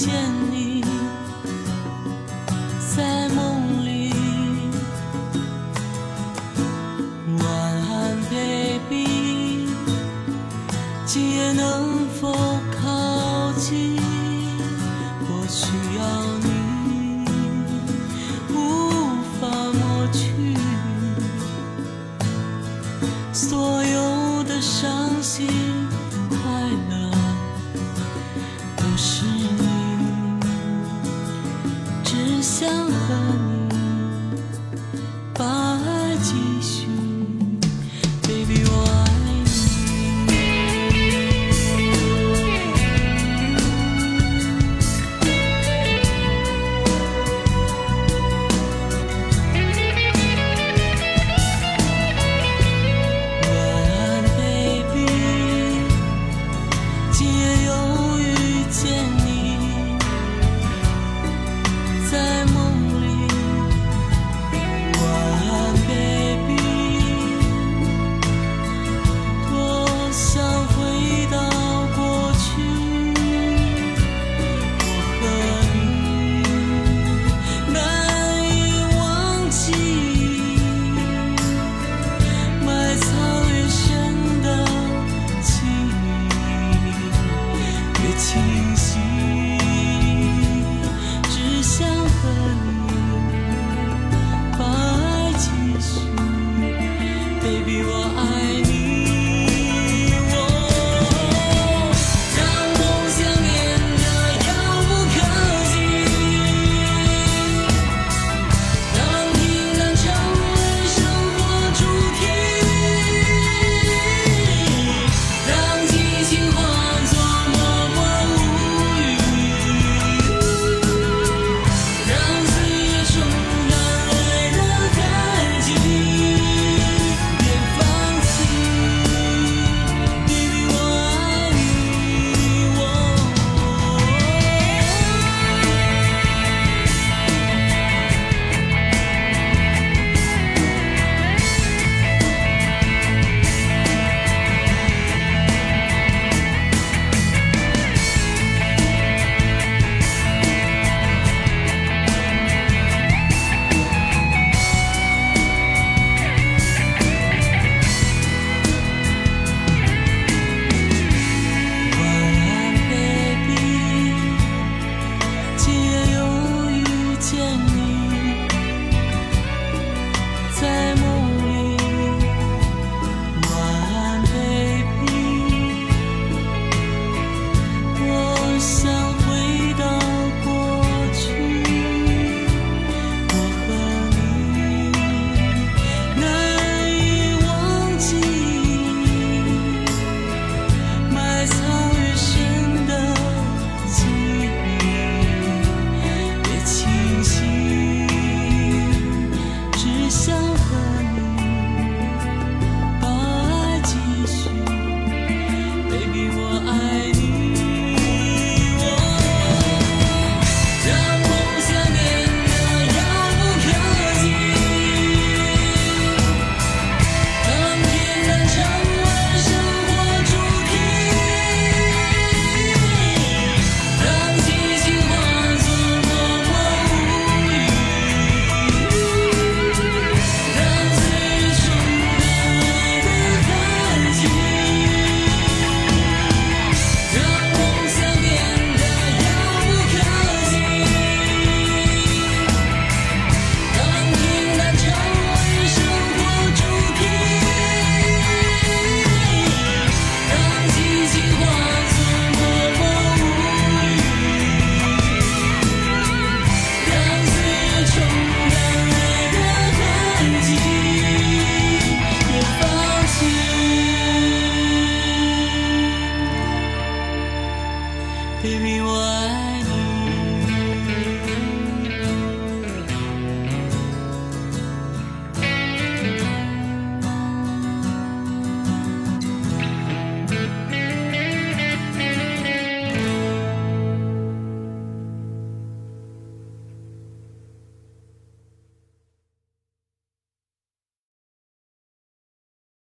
见你在梦里晚安 baby 今夜能清晰，